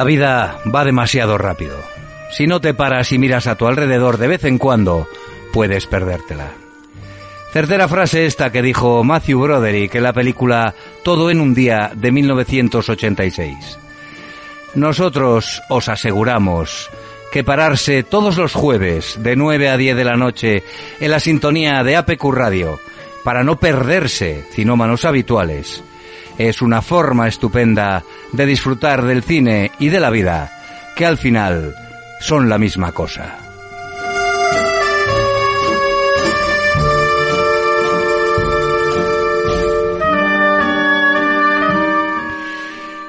La vida va demasiado rápido. Si no te paras y miras a tu alrededor de vez en cuando, puedes perdértela. Tercera frase esta que dijo Matthew Broderick en la película Todo en un día de 1986. Nosotros os aseguramos que pararse todos los jueves de 9 a 10 de la noche en la sintonía de APQ Radio para no perderse cinómanos habituales es una forma estupenda de disfrutar del cine y de la vida, que al final son la misma cosa.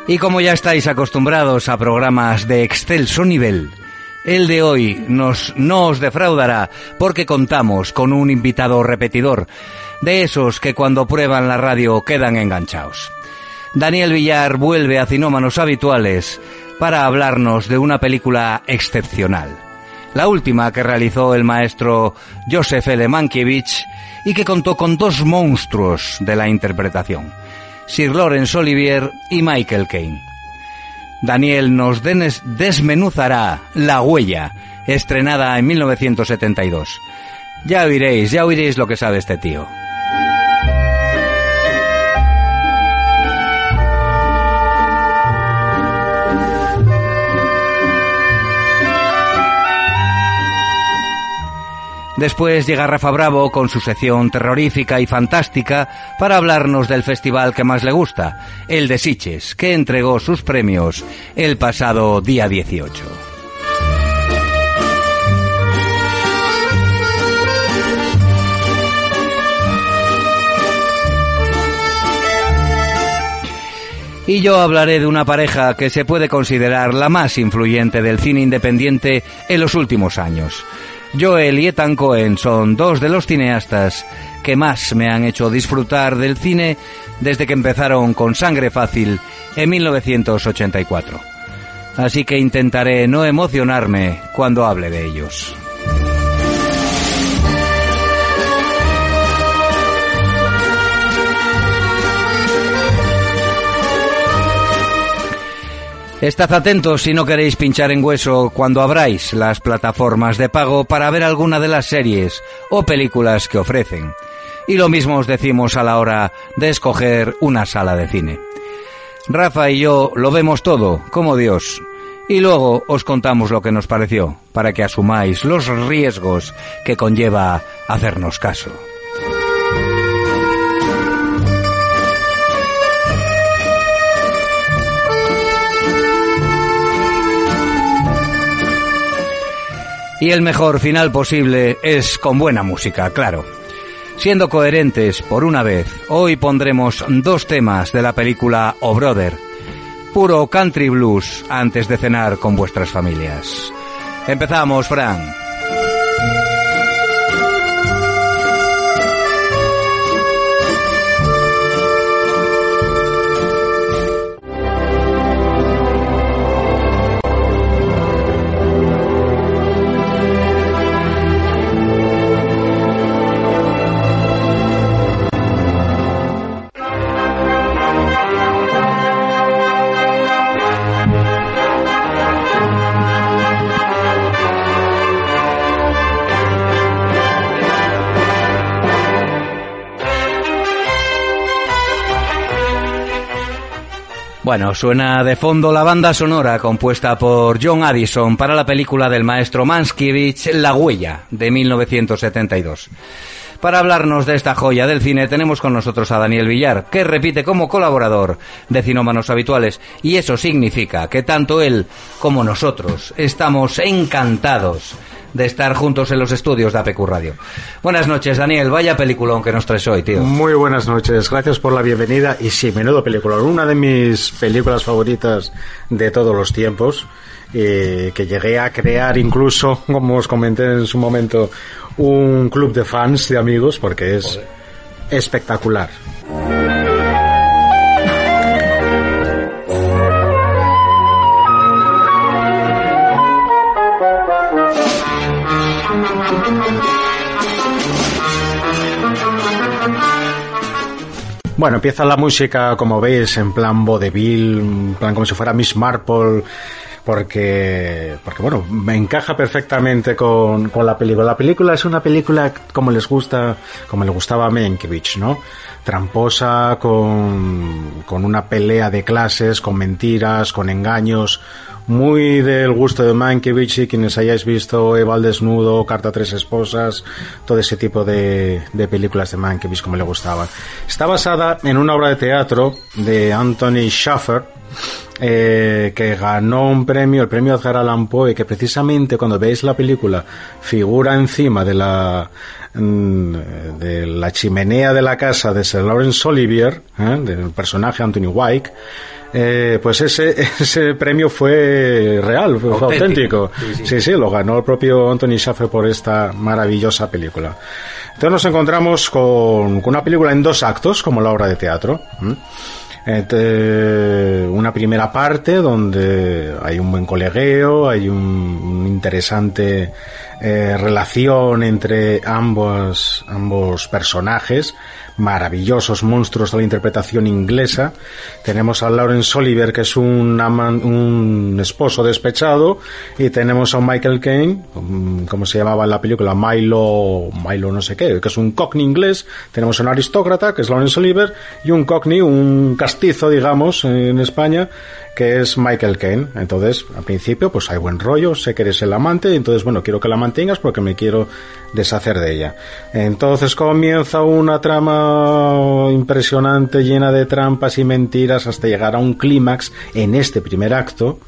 Y como ya estáis acostumbrados a programas de excelso nivel, el de hoy nos, no os defraudará porque contamos con un invitado repetidor, de esos que cuando prueban la radio quedan enganchados. Daniel Villar vuelve a Cinómanos Habituales para hablarnos de una película excepcional. La última que realizó el maestro Joseph L. Mankiewicz y que contó con dos monstruos de la interpretación, Sir Lawrence Olivier y Michael Caine. Daniel nos desmenuzará La Huella, estrenada en 1972. Ya oiréis, ya oiréis lo que sabe este tío. Después llega Rafa Bravo con su sección terrorífica y fantástica para hablarnos del festival que más le gusta, el de Siches, que entregó sus premios el pasado día 18. Y yo hablaré de una pareja que se puede considerar la más influyente del cine independiente en los últimos años. Joel y Ethan Cohen son dos de los cineastas que más me han hecho disfrutar del cine desde que empezaron con Sangre Fácil en 1984. Así que intentaré no emocionarme cuando hable de ellos. Estad atentos si no queréis pinchar en hueso cuando abráis las plataformas de pago para ver alguna de las series o películas que ofrecen. Y lo mismo os decimos a la hora de escoger una sala de cine. Rafa y yo lo vemos todo, como Dios, y luego os contamos lo que nos pareció, para que asumáis los riesgos que conlleva hacernos caso. Y el mejor final posible es con buena música, claro. Siendo coherentes por una vez, hoy pondremos dos temas de la película O Brother. Puro country blues antes de cenar con vuestras familias. Empezamos, Fran. Bueno, suena de fondo la banda sonora compuesta por John Addison para la película del maestro Manskiewicz La Huella de 1972. Para hablarnos de esta joya del cine tenemos con nosotros a Daniel Villar, que repite como colaborador de Cinómanos Habituales, y eso significa que tanto él como nosotros estamos encantados de estar juntos en los estudios de APQ Radio. Buenas noches, Daniel. Vaya película que nos traes hoy, tío. Muy buenas noches. Gracias por la bienvenida. Y sí, menudo película. Una de mis películas favoritas de todos los tiempos. Eh, que llegué a crear incluso, como os comenté en su momento, un club de fans, de amigos, porque es espectacular. Bueno, empieza la música, como veis, en plan vodevil, en plan como si fuera Miss Marple, porque, porque bueno, me encaja perfectamente con, con la película. La película es una película como les gusta, como le gustaba a Menkiewicz, ¿no? Tramposa, con, con una pelea de clases, con mentiras, con engaños, muy del gusto de Mankiewicz y quienes hayáis visto Eva desnudo, Carta a tres esposas, todo ese tipo de, de películas de Mankiewicz como le gustaban. Está basada en una obra de teatro de Anthony Schaffer, eh, que ganó un premio, el premio Edgar Allan Poe, que precisamente cuando veis la película figura encima de la mm, de la chimenea de la casa de Sir Lawrence Olivier, ¿eh? del personaje Anthony White, eh, pues ese, ese premio fue real, fue auténtico. auténtico. Sí, sí. sí, sí, lo ganó el propio Anthony Schaffer por esta maravillosa película. Entonces nos encontramos con, con una película en dos actos, como la obra de teatro. una primera parte donde hay un buen colegueo, hay un, un interesante eh, relación entre ambos, ambos personajes, maravillosos monstruos de la interpretación inglesa. Tenemos a Lawrence Oliver, que es un, aman, un esposo despechado, y tenemos a Michael Caine, como se llamaba en la película, Milo, Milo no sé qué, que es un cockney inglés. Tenemos un aristócrata, que es Lawrence Oliver, y un cockney, un castizo, digamos, en España, que es Michael Caine. Entonces, al principio, pues hay buen rollo, sé que eres el amante, entonces, bueno, quiero que la mantengas porque me quiero deshacer de ella. Entonces comienza una trama impresionante, llena de trampas y mentiras, hasta llegar a un clímax en este primer acto,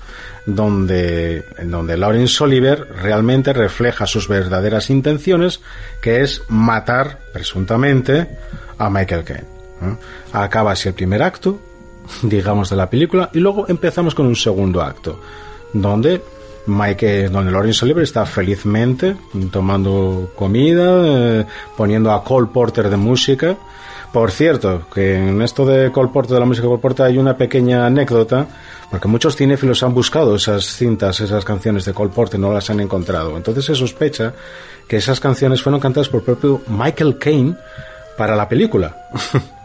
donde, en donde Laurence Oliver realmente refleja sus verdaderas intenciones, que es matar, presuntamente, a Michael Caine. ¿eh? Acaba así el primer acto, digamos, de la película, y luego empezamos con un segundo acto, donde Mike, donde Lawrence Oliver está felizmente tomando comida, eh, poniendo a Cole Porter de música. Por cierto, que en esto de Cole Porter, de la música Cole Porter, hay una pequeña anécdota, porque muchos cinéfilos han buscado esas cintas, esas canciones de Cole Porter, no las han encontrado. Entonces se sospecha que esas canciones fueron cantadas por propio Michael Caine para la película.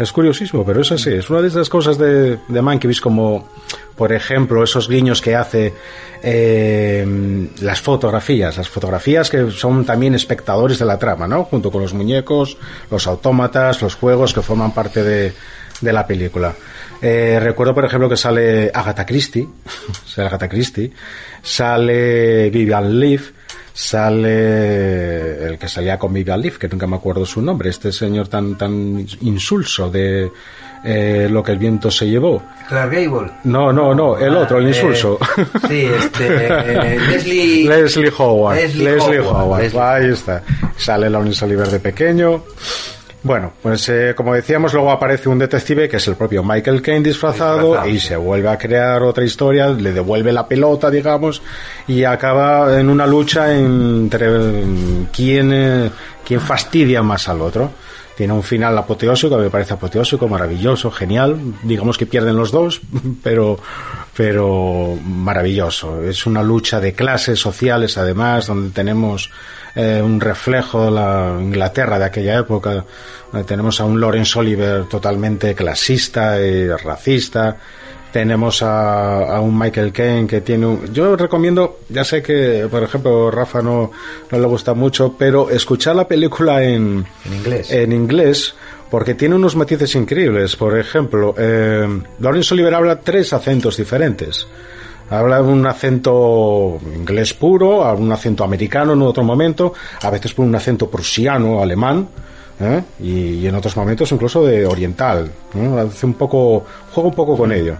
Es curiosísimo, pero es así. Es una de esas cosas de, de Mankiewicz como, por ejemplo, esos guiños que hace eh, las fotografías. Las fotografías que son también espectadores de la trama, ¿no? Junto con los muñecos, los autómatas, los juegos que forman parte de, de la película. Eh, recuerdo, por ejemplo, que sale Agatha Christie, sale Agatha Christie, sale Vivian Leigh, sale el que salía con Vivian Leigh, que nunca me acuerdo su nombre, este señor tan tan insulso de eh, lo que el viento se llevó. Clark Gable. No, no, no, el Ah, otro, el eh, insulso. Sí, este. eh, Leslie. Leslie Howard. Leslie Leslie, Howard, Howard. Leslie. Ahí está. Sale Lawrence Oliver de pequeño. Bueno, pues eh, como decíamos, luego aparece un detective que es el propio Michael Caine disfrazado, Disfrazado. y se vuelve a crear otra historia, le devuelve la pelota, digamos, y acaba en una lucha entre quién, eh, quién fastidia más al otro. Tiene un final apoteósico, que me parece apoteósico, maravilloso, genial. Digamos que pierden los dos, pero, pero maravilloso. Es una lucha de clases sociales, además, donde tenemos eh, un reflejo de la Inglaterra de aquella época. tenemos a un Lawrence Oliver totalmente clasista y racista. Tenemos a, a un Michael Caine que tiene un... Yo recomiendo, ya sé que, por ejemplo, Rafa no, no le gusta mucho, pero escuchar la película en, En inglés. en inglés porque tiene unos matices increíbles. Por ejemplo, eh, Lawrence Oliver habla tres acentos diferentes. Habla un acento inglés puro, un acento americano en otro momento, a veces pone un acento prusiano, alemán, ¿eh? y, en otros momentos incluso de oriental. Hace un poco, juega un poco con ello.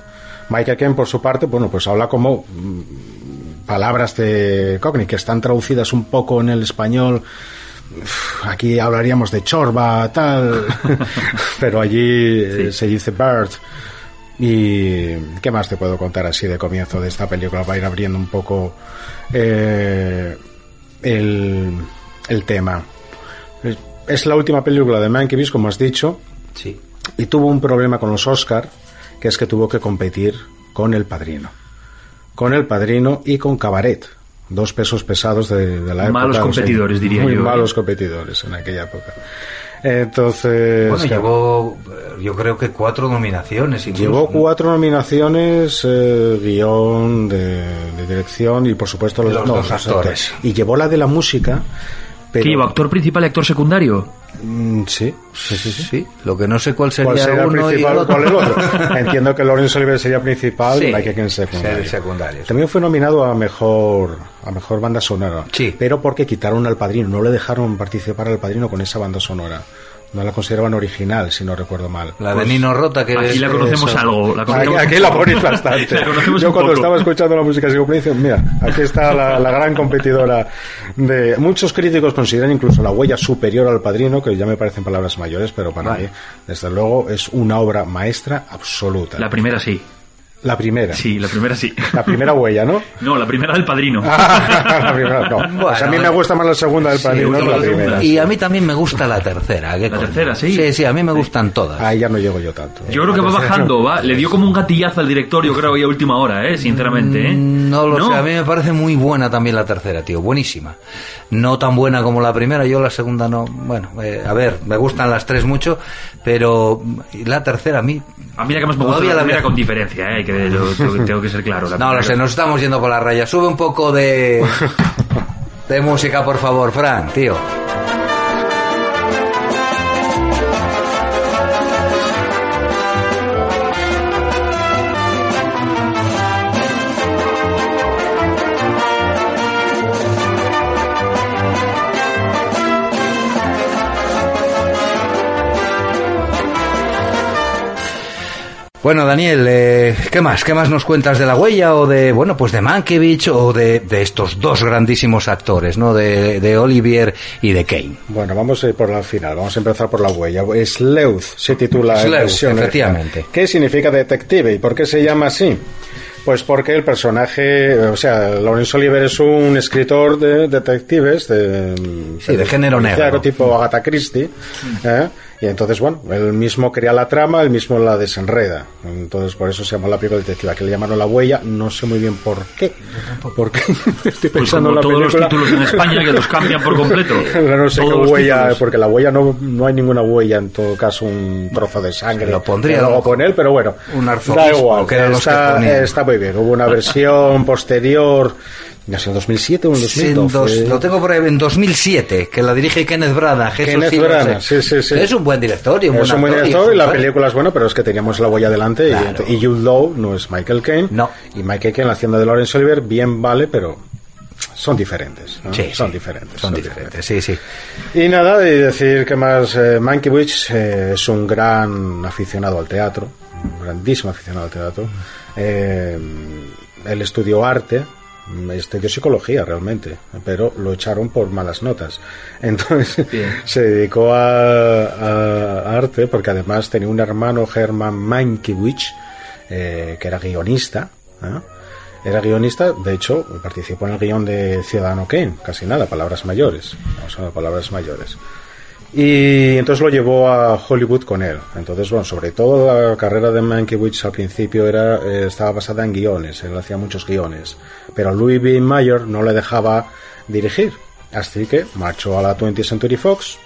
Mike Ken, por su parte, bueno, pues habla como mm, palabras de Cockney que están traducidas un poco en el español aquí hablaríamos de chorba, tal, pero allí eh, se dice bird. ¿Y qué más te puedo contar así de comienzo de esta película? Va a ir abriendo un poco eh, el, el, tema. Es la última película de Mankiewicz, como has dicho. Sí. Y tuvo un problema con los Oscar, que es que tuvo que competir con El Padrino. Con El Padrino y con Cabaret dos pesos pesados de, la época. Malos competidores, diría muy yo. ¿eh? malos competidores en aquella época. Entonces. Bueno, llevó, yo creo que cuatro nominaciones. llevó cuatro nominaciones, eh, guion, de, dirección y por supuesto los, dos actores. Y llevó la de la música. Pero... ¿Qué actor principal y actor secundario? Mm, sí, sí, sí, sí, Lo que no sé cuál sería, ¿Cuál uno principal, y el cuál el otro. Entiendo que Lawrence Oliver sería principal sí, y Mike Ken secundario. secundario. También fue nominado a mejor a mejor banda sonora. Sí. Pero porque quitaron al padrino, no le dejaron participar al padrino con esa banda sonora no la consideraban original, si no recuerdo mal. La de pues Nino Rota, que aquí la conocemos algo. La conocemos aquí, la ponéis bastante. Yo cuando estaba escuchando la música psicopolicia, mira, aquí está la, la, gran competidora de... Muchos críticos consideran incluso la huella superior al padrino, que ya me parecen palabras mayores, pero para mí, desde luego, es una obra maestra absoluta. La primera sí. La primera. Sí, la primera sí. La primera huella, ¿no? No, la primera del padrino. Ah, la primera, no. A mí me gusta más la segunda del padrino que la primera. Y a mí también me gusta la tercera. ¿La tercera, sí? Sí, sí, a mí me gustan todas. Ahí ya no llego yo tanto. Yo creo que va bajando, va. Le dio como un gatillazo al director, yo creo, a última hora, ¿eh? Sinceramente, ¿eh? Mm, no lo sé, a mí me parece muy buena también la tercera, tío. Buenísima. No tan buena como la primera, yo la segunda no. Bueno, eh, a ver, me gustan las tres mucho, pero la tercera a mí. A mí la que más me gusta la primera con diferencia, ¿eh? Que tengo que ser claro. no lo sé, nos estamos yendo por la raya. Sube un poco de, de música, por favor, Fran, tío. Bueno, Daniel, eh, ¿qué más? ¿Qué más nos cuentas de la huella o de, bueno, pues de Mankiewicz o de, de estos dos grandísimos actores, ¿no? De, de, Olivier y de Kane. Bueno, vamos a ir por la final, vamos a empezar por la huella. Sleuth se titula Sleuth, efectivamente. ¿Qué significa detective y por qué se llama así? Pues porque el personaje, o sea, Laurence Oliver es un escritor de detectives de, sí, de, género negro, tipo Agatha Christie, ¿eh? Y entonces, bueno, él mismo crea la trama, él mismo la desenreda. Entonces, por eso se llama la película detectiva, que le llamaron La Huella. No sé muy bien por qué. Porque estoy pues pensando en la todos los títulos en España que los cambian por completo. no sé qué huella, porque la huella no, no hay ninguna huella, en todo caso, un trozo de sangre. Lo pondría. Luego con él, pero bueno. Un da igual. Que está, está muy bien. Hubo una versión posterior ¿Ya en 2007 o en 2012? lo tengo por ahí en 2007, que la dirige Kenneth Branagh. Kenneth Branagh, sí, sí, sí. Es un buen director y un Es un buen director y, la película es buena, pero es que teníamos la huella delante y, y Jude Law no es Michael Caine. No. Y Michael Caine, la hacienda de Lawrence Oliver, bien vale, pero son diferentes. ¿no? Sí, son diferentes. Son, diferentes, sí, sí. Y nada, y decir que más, eh, Mankiewicz eh, es un gran aficionado al teatro, un grandísimo aficionado al teatro. Eh, él estudió arte, estudió psicología realmente, pero lo echaron por malas notas. Entonces se dedicó a, arte porque además tenía un hermano, Herman Mankiewicz, eh, que era guionista. ¿eh? Era guionista, de hecho, participó en el guion de Ciudadano Kane, casi nada, palabras mayores. Vamos a palabras mayores. Y entonces lo llevó a Hollywood con él. Entonces, bueno, sobre todo la carrera de Mankiewicz al principio era, eh, estaba basada en guiones, él hacía muchos guiones. Pero Louis B. Mayer no le dejaba dirigir. Así que marchó a la 20th Century Fox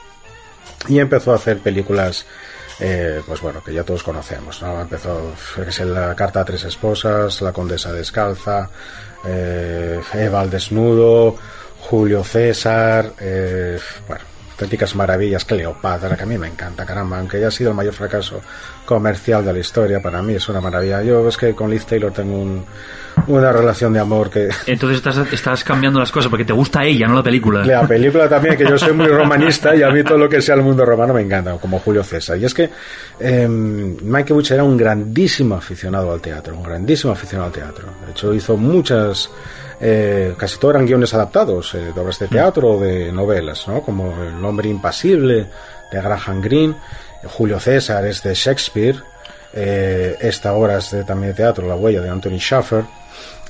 y empezó a hacer películas, eh, pues bueno, que ya todos conocemos, ¿no? Empezó, es la Carta a Tres Esposas, La Condesa Descalza, eh, Eva al Desnudo, Julio César, bueno, auténticas maravillas. Cleopatra, que a mí me encanta, caramba, aunque haya sido el mayor fracaso comercial de la historia, para mí es una maravilla. Yo es que con Liz Taylor tengo un- una relación de amor que... Entonces estás, estás cambiando las cosas porque te gusta ella, no la película. La película también, que yo soy muy romanista y a mí todo lo que sea el mundo romano me encanta, como Julio César. Y es que eh, Mankiewicz era un grandísimo aficionado al teatro, un grandísimo aficionado al teatro. De hecho, hizo muchas, eh, casi todos eran guiones adaptados eh, de obras de teatro o de novelas, ¿no? Como El hombre impasible de Graham Greene, Julio César es de Shakespeare, eh, esta obra es de, también de teatro, La huella de Anthony Schaffer.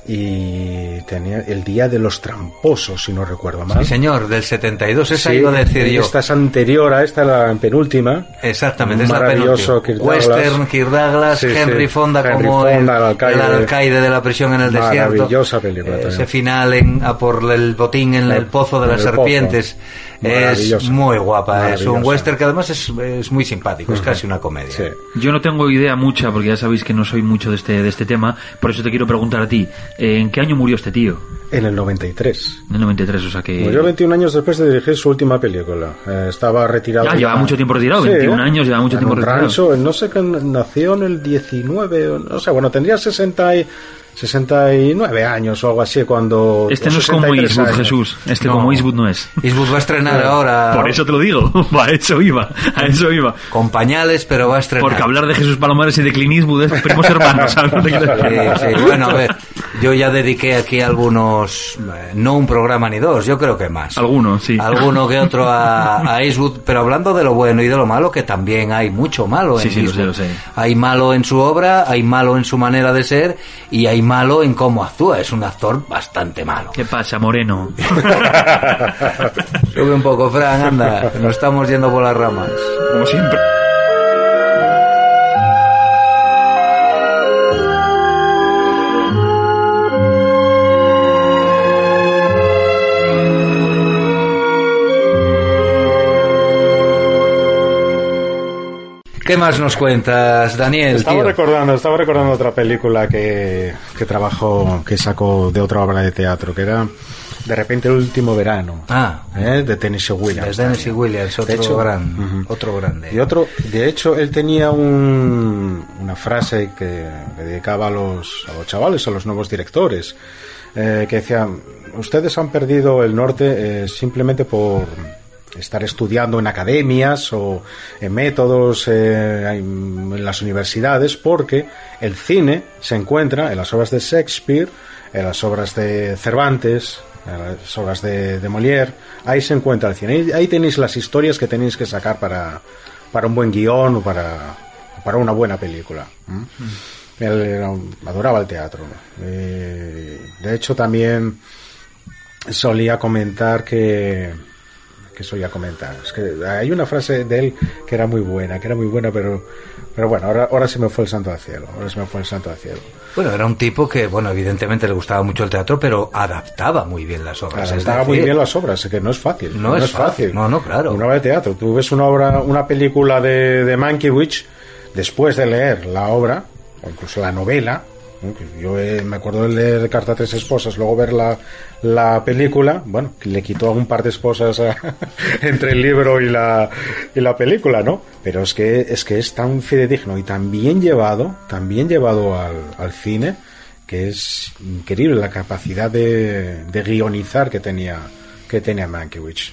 Y tenía el día de los tramposos, si no recuerdo mal. Sí, señor, del 72, esa Sí, iba a decir yo. Esta es anterior a esta, la penúltima. Exactamente, es la penúltima. Kirk. Western, Kirk Douglas, Sí. Henry Fonda Henry como Fonda, el, alcaide. el alcaide de la prisión en el desierto. Maravillosa película Eh. Ese final en, a por el botín en el, El- pozo de las el pozo. Es muy guapa. Es un western que además es, es muy simpático, es casi una comedia. Sí. Yo no tengo idea mucha, porque ya sabéis que no soy mucho de este, de este tema, por eso te quiero preguntar a ti, eh, ¿en qué año murió este tío? En el 93. En el 93, o sea que... Murió 21 años después de dirigir su última película. Eh, estaba retirado. Ya, lleva mucho tiempo retirado, 21 años, lleva mucho en tiempo retirado. rancho, no sé, que nació en el 19, o sé, bueno, tendría 60 y, 69 años o algo así cuando... Este no es como 63 Eastwood, años. Jesús. Este No. como Eastwood no es. Eastwood va a estrenar ahora Por eso te lo digo. a eso iba. A eso iba. con pañales, pero va a estrenar. Porque hablar de Jesús Palomares y de Clint Eastwood es primos hermanos. ¿sabes? Sí, sí. Bueno, a ver, yo ya dediqué aquí algunos, eh, no un programa ni dos, yo creo que más. Alguno, sí. Alguno que otro a, a Eastwood, pero hablando de lo bueno y de lo malo, que también hay mucho malo en Sí, sí, lo sé, lo sé. Hay malo en su obra, hay malo en su manera de ser y hay malo en cómo actúa. Es un actor bastante malo. ¿Qué pasa, Moreno? Sube un poco, Fran, anda, nos estamos yendo por las ramas. Como siempre. ¿Qué más nos cuentas, Daniel? Estaba tío? recordando, estaba recordando otra película que, que trabajó, que sacó de otra obra de teatro, que era De repente el último verano. Ah. ¿eh? De Tennessee Williams. De Tennessee. Williams, otro, De hecho, gran, otro grande. Y otro, de hecho, él tenía un- una frase que, que dedicaba a los, a los chavales, a los nuevos directores, eh, que decía, ustedes han perdido el norte eh, simplemente por estar estudiando en academias o en métodos eh, en las universidades, porque el cine se encuentra en las obras de Shakespeare, en las obras de Cervantes, en las obras de, de Molière, ahí se encuentra el cine. Ahí, ahí tenéis las historias que tenéis que sacar para, para un buen guion o para, para una buena película. ¿m? Él era un- adoraba el teatro. Eh, de hecho, también solía comentar que que solía comentar es que hay una frase de él que era muy buena que era muy buena pero pero bueno ahora ahora se me fue el santo al cielo ahora se me fue el santo al cielo Bueno, era un tipo que, bueno, evidentemente le gustaba mucho el teatro, pero adaptaba muy bien las obras. es estaba muy decir, bien las obras que no es fácil No es fácil. No, no, claro. una obra de teatro tú ves una obra una película de, de Mankiewicz después de leer la obra o incluso la novela ¿no? Yo eh, me acuerdo de leer Carta a tres esposas luego ver la, la película bueno le quitó un par de esposas a- entre el libro y la y la película no pero es que es que es tan fidedigno y tan bien llevado tan bien llevado al, al cine que es increíble la capacidad de, de guionizar que tenía que tenía Mankiewicz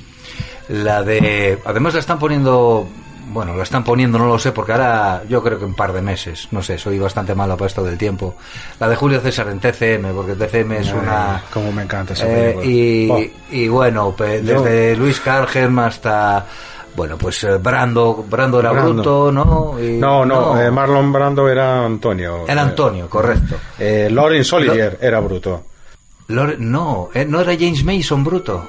La de. Además, la están poniendo. Bueno, la están poniendo, no lo sé, porque ahora yo creo que un par de meses. No sé, soy bastante malo para esto del tiempo. La de Julio César en TCM, porque TCM es Ay, una. cómo me encanta esa Eh, y, Oh. y bueno, desde Luis Carlhem hasta. Bueno, pues eh, Brando, Brando era Brando. bruto, ¿no? Y- no no, eh, Marlon Brando era Antonio Era Antonio, correcto. eh, Laurence Olivier era bruto no, eh, no era James Mason bruto.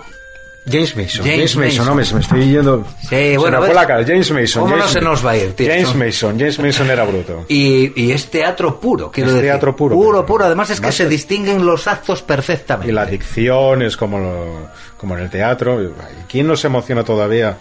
James Mason James James, Mason, Mason. no me, se me estoy yendo Sí, se bueno, me fue la cara James Mason ¿Cómo no James- se nos va a ir, tío? James. Mason James Mason era bruto Y, y es teatro puro, quiero Es decir. teatro puro, Puro, pero- puro. Además es que se distinguen los actos perfectamente. y la dicción es como lo- como en el teatro ¿quién no se emociona todavía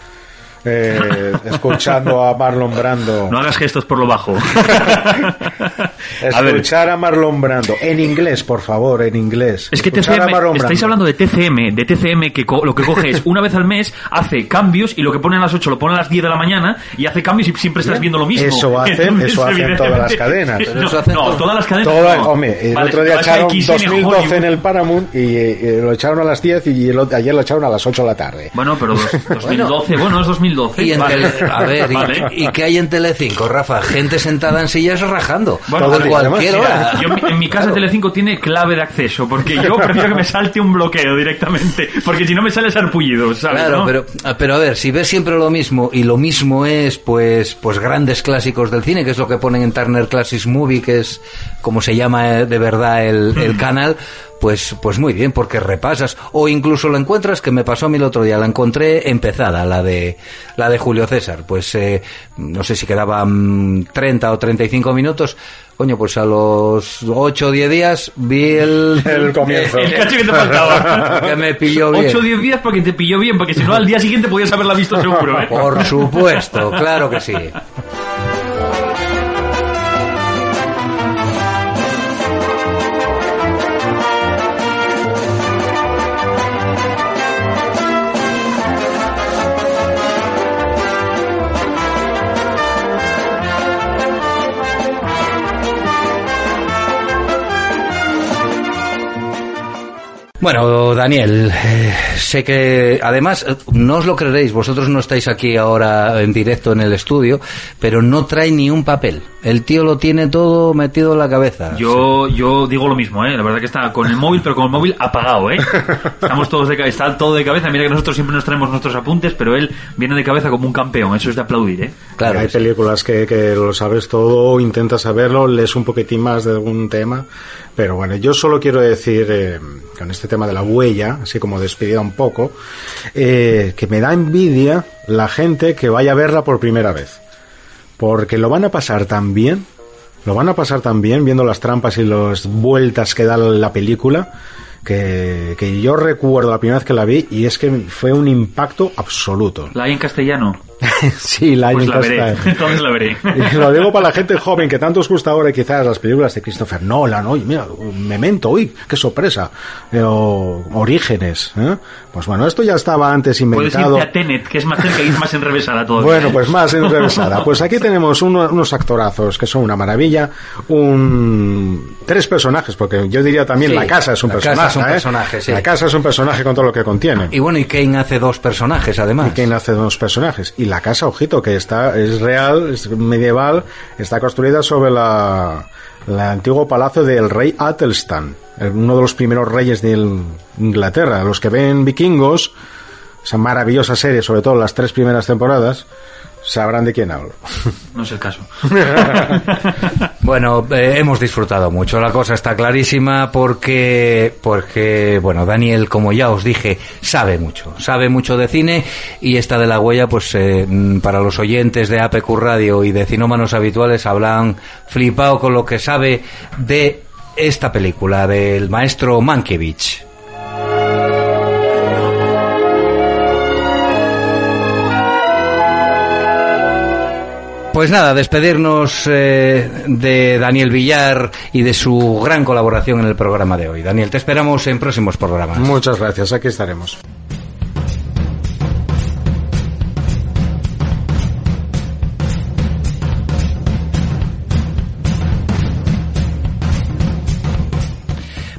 eh, escuchando a Marlon Brando. No hagas gestos por lo bajo. Escuchar a, Marlon Brando en inglés, por favor, en inglés. Es que TCM, estáis hablando de TCM, de TCM que lo que coge es una vez al mes hace cambios y lo que pone a las 8 lo pone a las 10 de la mañana y hace cambios y siempre estás viendo lo mismo. Eso hacen, eso hacen todas las cadenas. no, todas las cadenas. Hombre, el otro día echaron 2012 en, el Paramount y, lo echaron a las 10 y ayer lo echaron a las 8 de la tarde. Bueno, pero 2012, bueno, es 2012. Y a ver, y, qué hay en Telecinco, Rafa? Gente sentada en sillas rajando. Bueno, cualquier hora. en mi casa Telecinco tiene clave de acceso, porque yo prefiero que me salte un bloqueo directamente, porque si no me sale sarpullido, ¿sabes? Claro, pero, pero a ver, si ves siempre lo mismo, y lo mismo es, pues, pues grandes clásicos del cine, que es lo que ponen en Turner Classics Movie, que es como se llama eh, de verdad el, el canal, pues, pues muy bien, porque repasas. O incluso la encuentras, que me pasó a mí el otro día, la encontré empezada, la de, la de Julio César. Pues eh, no sé si quedaban 30 o 35 minutos. Coño, pues a los 8 o 10 días vi el, el comienzo. El, cacho que te faltaba. que me pilló bien. 8 o 10 días porque te pilló bien, porque si no al día siguiente podías haberla visto seguro. ¿eh? Por supuesto, claro que sí. Bueno, Daniel, eh, sé que además no os lo creeréis, vosotros no estáis aquí ahora en directo en el estudio, pero no trae ni un papel. El tío lo tiene todo metido en la cabeza. Yo yo digo lo mismo, ¿eh? La verdad que está con el móvil, pero con el móvil apagado, ¿eh? Estamos todos de cabeza, está todo de cabeza. Mira que nosotros siempre nos traemos nuestros apuntes, pero él viene de cabeza como un campeón. Eso es de aplaudir, ¿eh? Claro. Hay películas que, que lo sabes todo, intentas saberlo, lees un poquitín más de algún tema, pero bueno, yo solo quiero decir eh, con este tema de la huella, así como despedida un poco, eh, que me da envidia la gente que vaya a verla por primera vez. Porque lo van a pasar tan bien, lo van a pasar tan bien viendo las trampas y las vueltas que da la película, que, yo recuerdo la primera vez que la vi y es que fue un impacto absoluto. ¿La hay en castellano? sí, la pues la veré. Entonces la veré. Y lo digo para la gente joven que tanto os gusta ahora quizás las películas de Christopher Nolan, oye, mira, Memento, uy, qué sorpresa. Eh, o Orígenes, ¿eh? Pues bueno, esto ya estaba antes inventado. Puedes irte a Tenet, que es más cerca y es más enrevesada todavía. Bueno, pues más enrevesada. Pues aquí tenemos unos actorazos que son una maravilla, un tres personajes, porque yo diría también la casa es un personaje. un ¿eh? personaje sí. La casa es un personaje con todo lo que contiene. Y bueno, y Kane hace dos personajes además. Y Kane hace dos personajes. Y la casa, ojito, que está, es real, es medieval, está construida sobre la, antiguo palacio del rey Atelstan, uno de los primeros reyes de Inglaterra. Los que ven vikingos, esa maravillosa serie, sobre todo las tres primeras temporadas, sabrán de quién hablo. No es el caso. bueno, eh, hemos disfrutado mucho. La cosa está clarísima porque, porque, bueno, Daniel, como ya os dije, sabe mucho. Sabe mucho de cine y esta de la huella, pues eh, mm, para los oyentes de APQ Radio y de cinómanos habituales, hablan flipado con lo que sabe de esta película del maestro Mankiewicz. Pues nada, despedirnos eh, de Daniel Villar y de su gran colaboración en el programa de hoy. Daniel, te esperamos en próximos programas. Muchas gracias, aquí estaremos.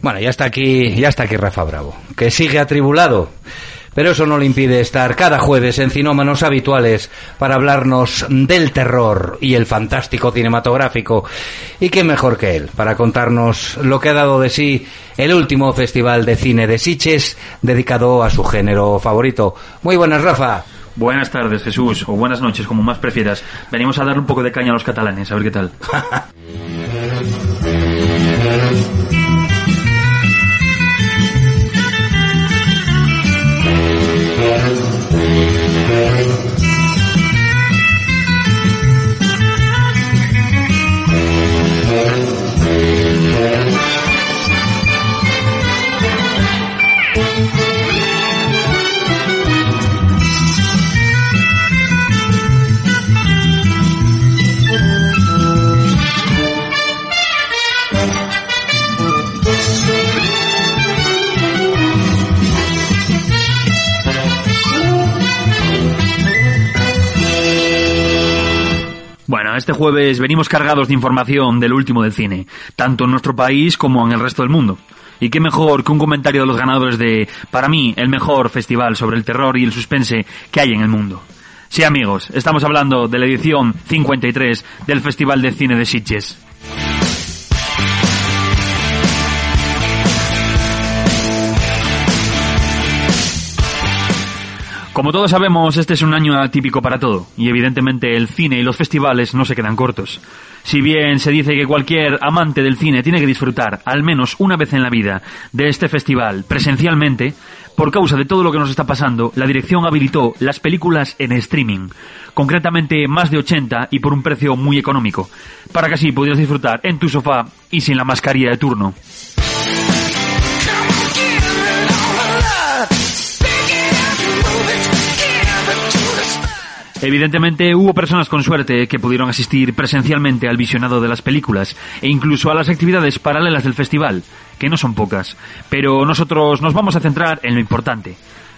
Bueno, ya está aquí, ya está aquí Rafa Bravo, que sigue atribulado pero eso no le impide estar cada jueves en Cinómanos Habituales para hablarnos del terror y el fantástico cinematográfico. Y qué mejor que él para contarnos lo que ha dado de sí el último Festival de Cine de Siches dedicado a su género favorito. Muy buenas, Rafa. Buenas tardes, Jesús, o buenas noches, como más prefieras. Venimos a darle un poco de caña a los catalanes, a ver qué tal. este jueves, venimos cargados de información del último del cine, tanto en nuestro país como en el resto del mundo. Y qué mejor que un comentario de los ganadores de, para mí, el mejor festival sobre el terror y el suspense que hay en el mundo. Sí, amigos, estamos hablando de la edición 53 del Festival de Cine de Sitges. Como todos sabemos, este es un año atípico para todo, y evidentemente el cine y los festivales no se quedan cortos. Si bien se dice que cualquier amante del cine tiene que disfrutar, al menos una vez en la vida, de este festival presencialmente, por causa de todo lo que nos está pasando, la dirección habilitó las películas en streaming, concretamente más de 80 y por un precio muy económico, para que así pudieras disfrutar en tu sofá y sin la mascarilla de turno. Evidentemente hubo personas con suerte que pudieron asistir presencialmente al visionado de las películas e incluso a las actividades paralelas del festival, que no son pocas, pero nosotros nos vamos a centrar en lo importante.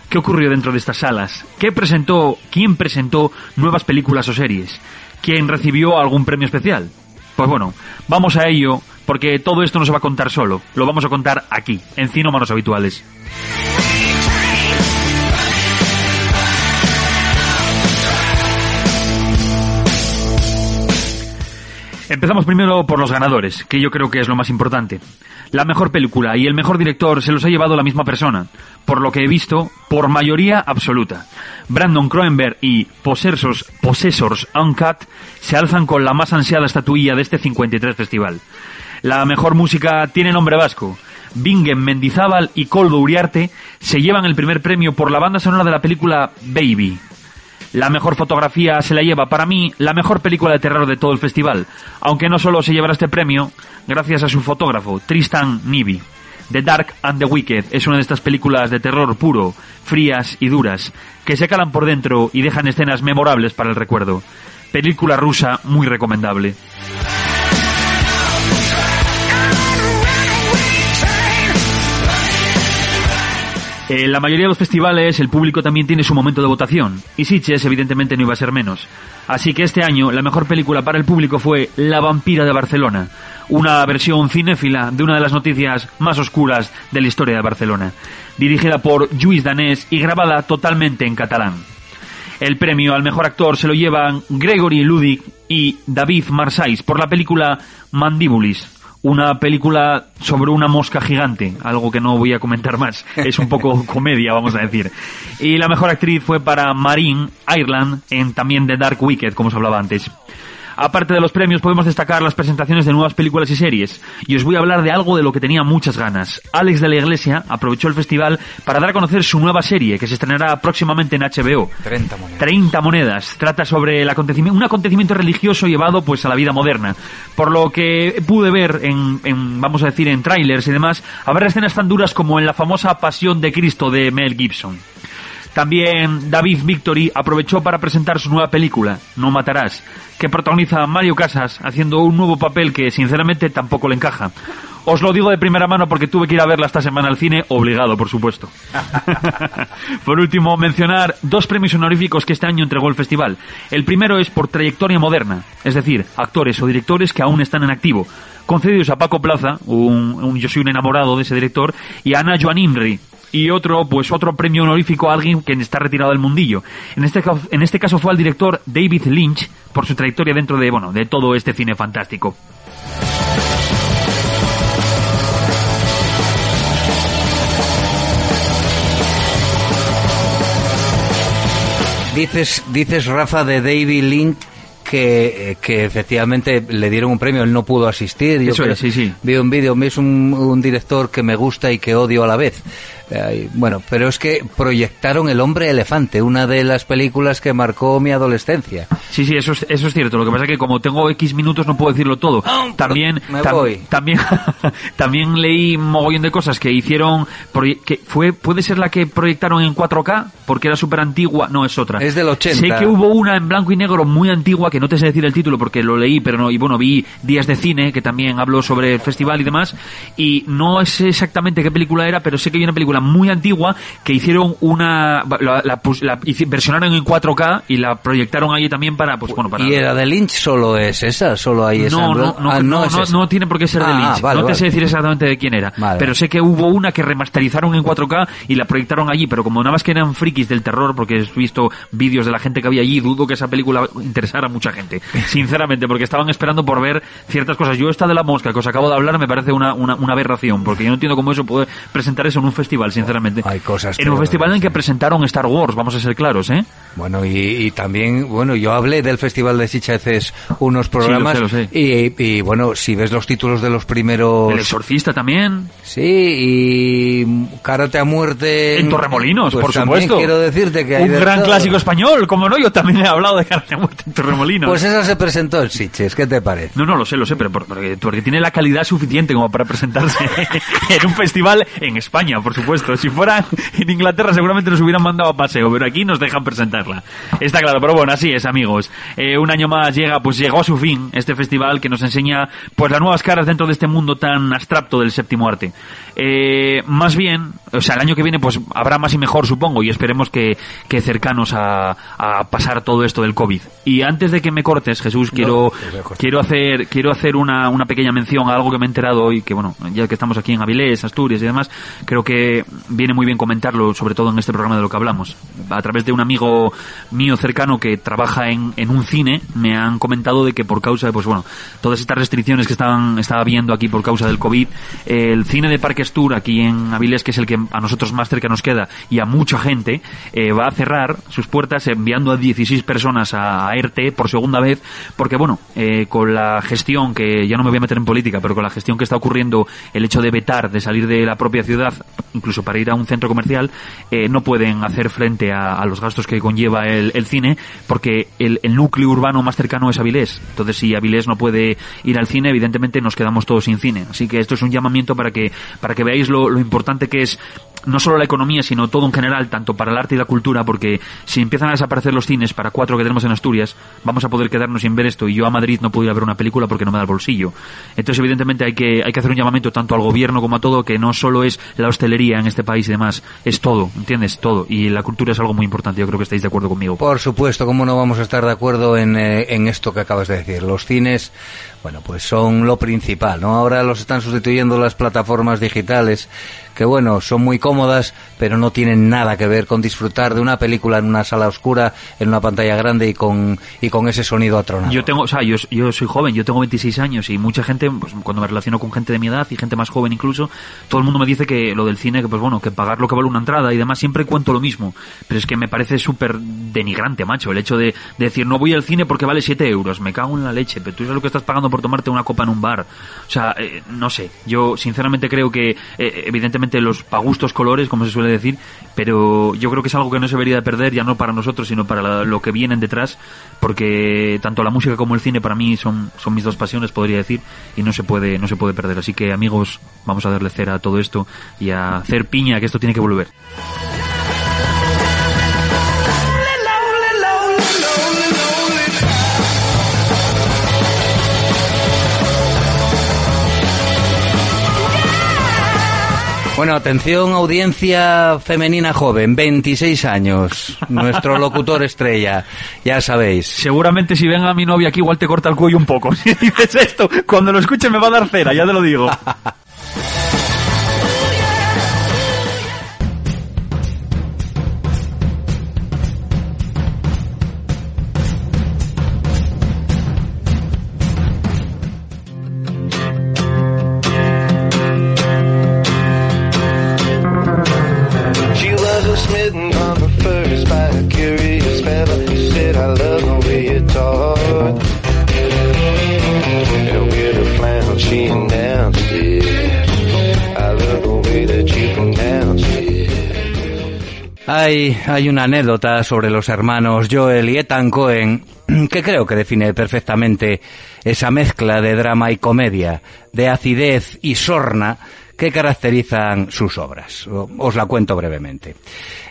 ¿Qué ocurrió dentro de estas salas? ¿Qué presentó, quién presentó nuevas películas o series? ¿Quién recibió algún premio especial? Pues bueno, vamos a ello porque todo esto no se va a contar solo, lo vamos a contar aquí, en Cinómanos Habituales. Empezamos primero por los ganadores, que yo creo que es lo más importante. La mejor película y el mejor director se los ha llevado la misma persona, por lo que he visto, por mayoría absoluta. Brandon Cronenberg y Possessors, Possessors Uncut se alzan con la más ansiada estatuilla de este 53 festival. La mejor música tiene nombre vasco. Bingen Mendizábal y Coldo Uriarte se llevan el primer premio por la banda sonora de la película Baby, la mejor fotografía se la lleva para mí la mejor película de terror de todo el festival, aunque no solo se llevará este premio gracias a su fotógrafo, Tristan Nibi. The Dark and the Wicked es una de estas películas de terror puro, frías y duras, que se calan por dentro y dejan escenas memorables para el recuerdo. Película rusa muy recomendable. En la mayoría de los festivales el público también tiene su momento de votación, y Sitges evidentemente no iba a ser menos. Así que este año la mejor película para el público fue La vampira de Barcelona, una versión cinéfila de una de las noticias más oscuras de la historia de Barcelona, dirigida por Lluís Danés y grabada totalmente en catalán. El premio al mejor actor se lo llevan Gregory Ludic y David Marsais por la película Mandíbulis, una película sobre una mosca gigante, algo que no voy a comentar más, es un poco comedia, vamos a decir. Y la mejor actriz fue para Marine Ireland en también The Dark Wicked, como os hablaba antes. Aparte de los premios, podemos destacar las presentaciones de nuevas películas y series. Y os voy a hablar de algo de lo que tenía muchas ganas. Alex de la Iglesia aprovechó el festival para dar a conocer su nueva serie, que se estrenará próximamente en HBO. 30 monedas. 30 monedas. Trata sobre el acontecimiento, un acontecimiento religioso llevado pues a la vida moderna. Por lo que pude ver en, en vamos a decir, en trailers y demás, habrá escenas tan duras como en la famosa Pasión de Cristo de Mel Gibson. También David Victory aprovechó para presentar su nueva película, No Matarás, que protagoniza Mario Casas haciendo un nuevo papel que sinceramente tampoco le encaja. Os lo digo de primera mano porque tuve que ir a verla esta semana al cine, obligado, por supuesto. por último, mencionar dos premios honoríficos que este año entregó el festival. El primero es por trayectoria moderna, es decir, actores o directores que aún están en activo, concedidos a Paco Plaza, un, un yo soy un enamorado de ese director, y a Ana Joan Imri, y otro, pues otro premio honorífico a alguien que está retirado del mundillo. En este, en este caso fue al director David Lynch por su trayectoria dentro de, bueno, de todo este cine fantástico. Dices, dices Rafa de David Lynch que, eh, que efectivamente le dieron un premio, él no pudo asistir. Yo Eso creo- es, sí, sí. Vi un vídeo, es un, un director que me gusta y que odio a la vez. Eh, bueno, pero es que proyectaron El hombre elefante, una de las películas que marcó mi adolescencia. Sí, sí, eso es, eso es cierto. Lo que pasa es que como tengo X minutos no puedo decirlo todo. También, me tam- voy. también, también leí un mogollón de cosas que hicieron, que fue, puede ser la que proyectaron en 4K, porque era súper antigua, no es otra. Es del 80. Sé que hubo una en blanco y negro muy antigua, que no te sé decir el título porque lo leí, pero no, y bueno, vi Días de Cine, que también habló sobre el festival y demás, y no sé exactamente qué película era, pero sé que hay una película película muy antigua que hicieron una la, la, la versionaron en 4K y la proyectaron allí también para pues bueno para ¿Y era de Lynch solo es esa? ¿Solo hay esa? no, no, no, Ah, no, es no, esa. no tiene por qué ser de Ah, Lynch. vale, no te vale. sé decir exactamente de quién era. Vale, pero sé que hubo una que remasterizaron en 4K y la proyectaron allí. Pero como nada más que eran frikis del terror, porque he visto vídeos de la gente que había allí, dudo que esa película interesara a mucha gente. Sinceramente, porque estaban esperando por ver ciertas cosas. Yo esta de la mosca que os acabo de hablar me parece una, una, una aberración, porque yo no entiendo cómo eso puede presentar eso en un festival, sinceramente. Hay cosas En un festival en que presentaron Star Wars, vamos a ser claros, ¿eh? Bueno, y, y también, bueno, yo hablé del Festival de Sichaces unos programas lo sé, lo sé. Y, y, bueno, si ves los títulos de los primeros... El exorcista también. Sí, y Karate a muerte... En Torremolinos, pues por también supuesto. quiero decirte que hay Un de gran todo. clásico español, como no, yo también he hablado de Karate a Muerte en Torremolinos. Pues esa se presentó en Siches, ¿qué te parece? No, no, lo sé, lo sé, pero por- porque, porque tiene la calidad suficiente como para presentarse en un festival en España, por supuesto. Si fuera en Inglaterra seguramente nos hubieran mandado a paseo, pero aquí nos dejan presentarla. Está claro, pero bueno, así es, amigos. Eh, un año más llega, pues llegó a su fin este festival que nos enseña pues las nuevas caras dentro de este mundo tan abstracto del séptimo arte. Eh, más bien, o sea, el año que viene pues habrá más y mejor, supongo, y esperemos que, que cercanos a, a pasar todo esto del COVID. Y antes de que me cortes, Jesús, quiero, cortar. quiero hacer, quiero hacer una, una pequeña mención a algo que me he enterado hoy, que bueno, ya que estamos aquí en Avilés, Asturias y demás, creo que viene muy bien comentarlo, sobre todo en este programa de lo que hablamos. A través de un amigo mío cercano que trabaja en, en un cine, me han comentado de que por causa de, pues bueno, todas estas restricciones que estaban, estaba viendo aquí por causa del COVID, el cine de Tour aquí en Avilés, que es el que a nosotros más cerca nos queda, y a mucha gente, eh, va a cerrar sus puertas enviando a 16 personas a, ERTE por segunda vez, porque bueno, eh, con la gestión que, ya no me voy a meter en política, pero con la gestión que está ocurriendo, el hecho de vetar, de salir de la propia ciudad, incluso para ir a un centro comercial, eh, no pueden hacer frente a, los gastos que conlleva el, el cine, porque el, el núcleo urbano más cercano es Avilés. Entonces, si Avilés no puede ir al cine, evidentemente nos quedamos todos sin cine. Así que esto es un llamamiento para que, para que veáis lo, lo importante que es no solo la economía, sino todo en general, tanto para el arte y la cultura, porque si empiezan a desaparecer los cines para cuatro que tenemos en Asturias, vamos a poder quedarnos sin ver esto. Y yo a Madrid no puedo ir a ver una película porque no me da el bolsillo. Entonces, evidentemente, hay que, hay que hacer un llamamiento tanto al gobierno como a todo, que no solo es la hostelería en este país y demás, es todo, ¿entiendes? Todo. Y la cultura es algo muy importante. Yo creo que estáis de acuerdo conmigo. Por supuesto, ¿cómo no vamos a estar de acuerdo en, eh, en esto que acabas de decir? Los cines, bueno, pues son lo principal, ¿no? Ahora los están sustituyendo las plataformas digitales, que bueno, son muy cómodas, pero no tienen nada que ver con disfrutar de una película en una sala oscura, en una pantalla grande y con, y con ese sonido atronado. Yo tengo, o sea, yo, yo soy joven, yo tengo 26 años y mucha gente, pues cuando me relaciono con gente de mi edad y gente más joven incluso, todo el mundo me dice que lo del cine, que pues bueno, que pagar lo que vale una entrada y demás, siempre cuento lo mismo. Pero es que me parece súper denigrante, macho, el hecho de, de decir no voy al cine porque vale 7 euros, me cago en la leche, pero tú sabes lo que estás pagando por tomarte una copa en un bar. O sea, eh, no sé, yo sinceramente creo que, eh, evidentemente, los pagustos colores, como se suele decir, pero yo creo que es algo que no se debería de perder, ya no para nosotros, sino para lo que vienen detrás, porque tanto la música como el cine para mí son, son mis dos pasiones, podría decir, y no se puede, no se puede perder. Así que amigos, vamos a darle cera a todo esto y a hacer piña, que esto tiene que volver. Bueno, atención, audiencia femenina joven, 26 años, nuestro locutor estrella, ya sabéis. Seguramente si venga mi novia aquí igual te corta el cuello un poco. Si dices esto, cuando lo escuche me va a dar cera, ya te lo digo. Hay, hay una anécdota sobre los hermanos Joel y Ethan Cohen que creo que define perfectamente esa mezcla de drama y comedia, de acidez y sorna que caracterizan sus obras. Os la cuento brevemente.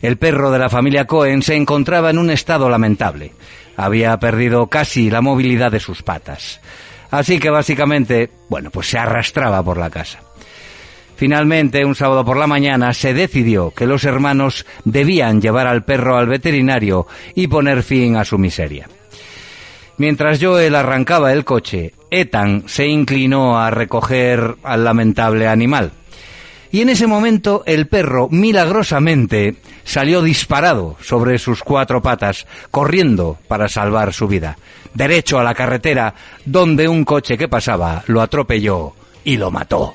El perro de la familia Cohen se encontraba en un estado lamentable. Había perdido casi la movilidad de sus patas. Así que básicamente, bueno, pues se arrastraba por la casa. Finalmente, un sábado por la mañana, se decidió que los hermanos debían llevar al perro al veterinario y poner fin a su miseria. Mientras Joel arrancaba el coche, Ethan se inclinó a recoger al lamentable animal. Y en ese momento el perro milagrosamente salió disparado sobre sus cuatro patas, corriendo para salvar su vida, derecho a la carretera, donde un coche que pasaba lo atropelló y lo mató.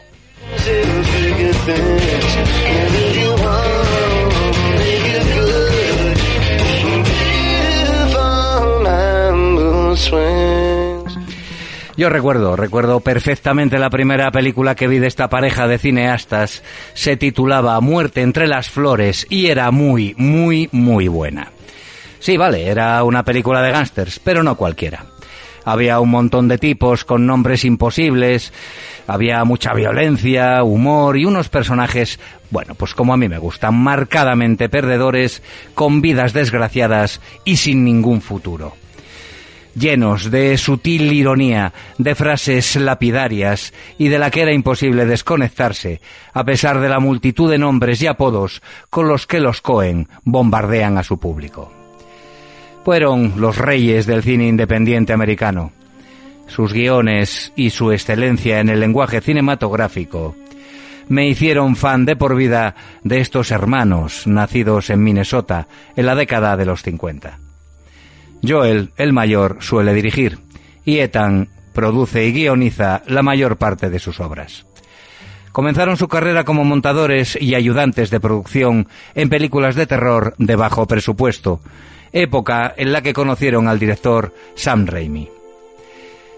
Yo recuerdo, recuerdo perfectamente la primera película que vi de esta pareja de cineastas. Se titulaba Muerte entre las flores y era muy, muy, muy buena. Sí, vale, era una película de gángsters, pero no cualquiera. Había un montón de tipos con nombres imposibles, había mucha violencia, humor y unos personajes, bueno, pues como a mí me gustan, marcadamente perdedores, con vidas desgraciadas y sin ningún futuro llenos de sutil ironía, de frases lapidarias y de la que era imposible desconectarse, a pesar de la multitud de nombres y apodos con los que los Cohen bombardean a su público. Fueron los reyes del cine independiente americano. Sus guiones y su excelencia en el lenguaje cinematográfico me hicieron fan de por vida de estos hermanos nacidos en Minnesota en la década de los 50. Joel, el mayor, suele dirigir y Ethan produce y guioniza la mayor parte de sus obras. Comenzaron su carrera como montadores y ayudantes de producción en películas de terror de bajo presupuesto, época en la que conocieron al director Sam Raimi.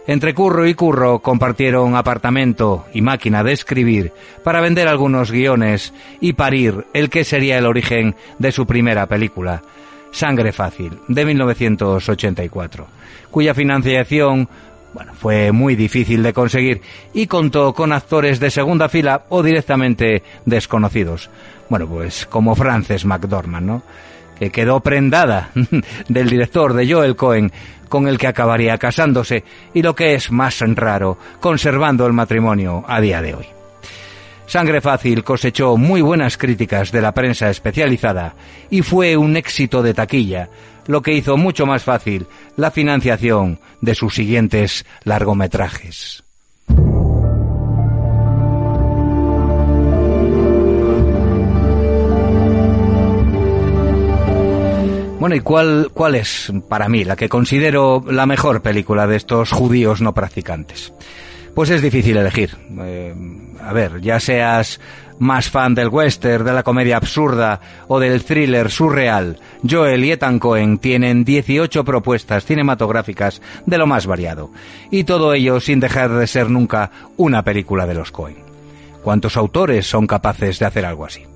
Entre curro y curro compartieron apartamento y máquina de escribir para vender algunos guiones y parir el que sería el origen de su primera película, Sangre Fácil, de 1984, cuya financiación fue muy difícil de conseguir y contó con actores de segunda fila o directamente desconocidos. Bueno, pues como Frances McDormand, ¿no? Que quedó prendada del director de Joel Cohen, con el que acabaría casándose, y lo que es más raro, conservando el matrimonio a día de hoy. Sangre Fácil cosechó muy buenas críticas de la prensa especializada y fue un éxito de taquilla, lo que hizo mucho más fácil la financiación de sus siguientes largometrajes. Bueno, ¿y cuál, cuál es para mí la que considero la mejor película de estos judíos no practicantes? Pues es difícil elegir. Eh, a ver, ya seas más fan del western, de la comedia absurda o del thriller surreal, Joel y Ethan Cohen tienen 18 propuestas cinematográficas de lo más variado. Y todo ello sin dejar de ser nunca una película de los Cohen. ¿Cuántos autores son capaces de hacer algo así?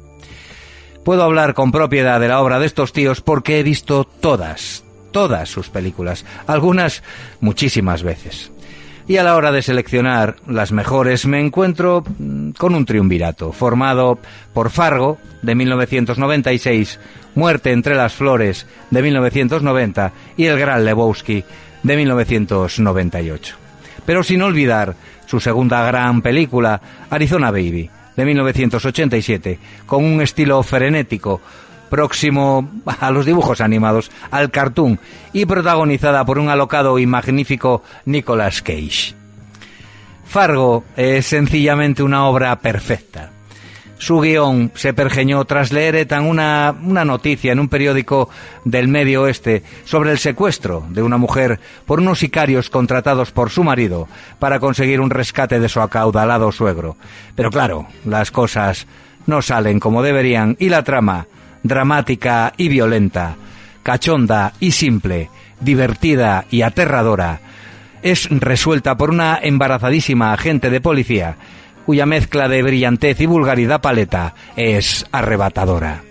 Puedo hablar con propiedad de la obra de estos tíos porque he visto todas, todas sus películas, algunas muchísimas veces. Y a la hora de seleccionar las mejores me encuentro mm, con un triunvirato formado por Fargo de 1996, Muerte entre las flores de 1990 y El Gran Lebowski de 1998. Pero sin olvidar su segunda gran película, Arizona Baby, de 1987, con un estilo frenético, próximo a los dibujos animados, al cartoon, y protagonizada por un alocado y magnífico Nicolas Cage. Fargo es sencillamente una obra perfecta. Su guion se pergeñó tras leer tan una, una noticia en un periódico del Medio Oeste sobre el secuestro de una mujer por unos sicarios contratados por su marido para conseguir un rescate de su acaudalado suegro. Pero claro, las cosas no salen como deberían y la trama, dramática y violenta, cachonda y simple, divertida y aterradora, es resuelta por una embarazadísima agente de policía cuya mezcla de brillantez y vulgaridad paleta es arrebatadora.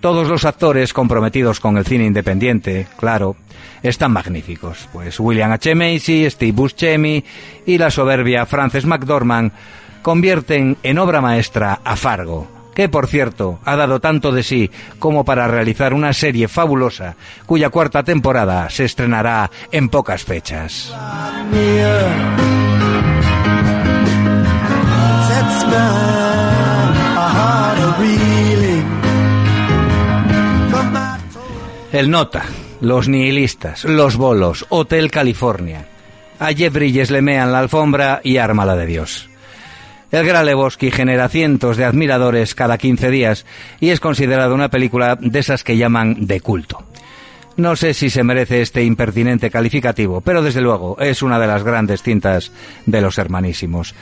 Todos los actores comprometidos con el cine independiente, claro, están magníficos, pues William H. Macy, Steve Buscemi y la soberbia Frances McDormand convierten en obra maestra a Fargo, que por cierto ha dado tanto de sí como para realizar una serie fabulosa cuya cuarta temporada se estrenará en pocas fechas. El Nota, los nihilistas, los bolos, Hotel California. A Jeff Bridges lemean la alfombra y ármala de Dios. El Gran Lebowski genera cientos de admiradores cada 15 días y es considerada una película de esas que llaman de culto. No sé si se merece este impertinente calificativo, pero desde luego es una de las grandes cintas de los hermanísimos.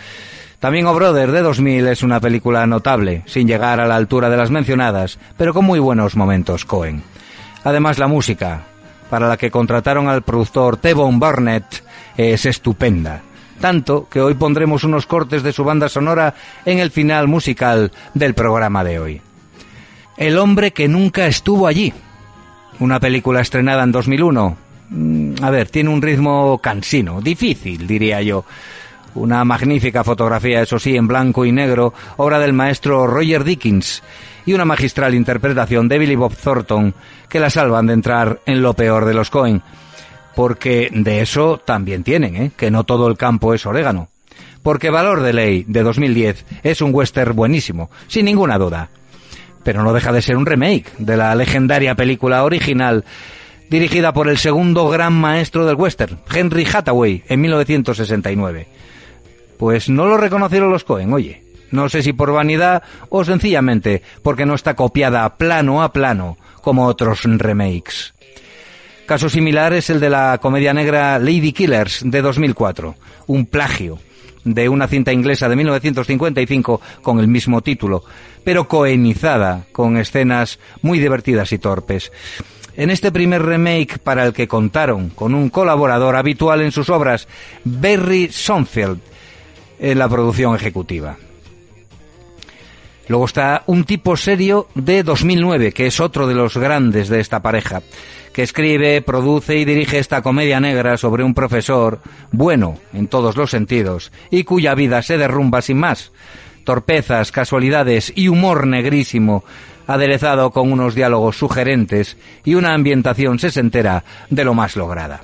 También O Brother de 2000 es una película notable, sin llegar a la altura de las mencionadas, pero con muy buenos momentos Cohen. Además la música, para la que contrataron al productor Tevon Burnett, es estupenda. Tanto que hoy pondremos unos cortes de su banda sonora en el final musical del programa de hoy. El hombre que nunca estuvo allí. Una película estrenada en 2001. Mm, A ver, tiene un ritmo cansino, difícil, diría yo. Una magnífica fotografía, eso sí, en blanco y negro, obra del maestro Roger Dickens, y una magistral interpretación de Billy Bob Thornton, que la salvan de entrar en lo peor de los Cohen. Porque de eso también tienen, ¿eh? que no todo el campo es orégano. Porque Valor de Ley, de 2010, es un western buenísimo, sin ninguna duda. Pero no deja de ser un remake de la legendaria película original dirigida por el segundo gran maestro del western, Henry Hathaway, en 1969. Pues no lo reconocieron los Cohen, oye. No sé si por vanidad o sencillamente porque no está copiada plano a plano como otros remakes. Caso similar es el de la comedia negra Lady Killers de 2004, un plagio de una cinta inglesa de 1955 con el mismo título, pero coenizada con escenas muy divertidas y torpes. En este primer remake para el que contaron con un colaborador habitual en sus obras, Barry Sonfield, en la producción ejecutiva. Luego está Un tipo serio de 2009, que es otro de los grandes de esta pareja, que escribe, produce y dirige esta comedia negra sobre un profesor bueno en todos los sentidos y cuya vida se derrumba sin más. Torpezas, casualidades y humor negrísimo, aderezado con unos diálogos sugerentes y una ambientación sesentera de lo más lograda.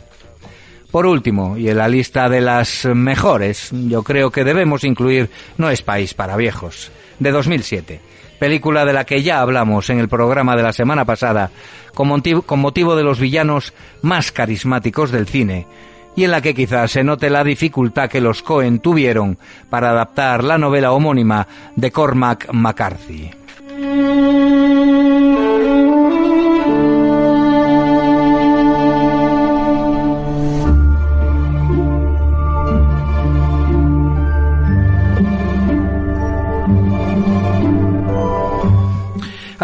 Por último, y en la lista de las mejores, yo creo que debemos incluir No es país para viejos, de 2007, película de la que ya hablamos en el programa de la semana pasada, con motivo, de los villanos más carismáticos del cine, y en la que quizás se note la dificultad que los Cohen tuvieron para adaptar la novela homónima de Cormac McCarthy.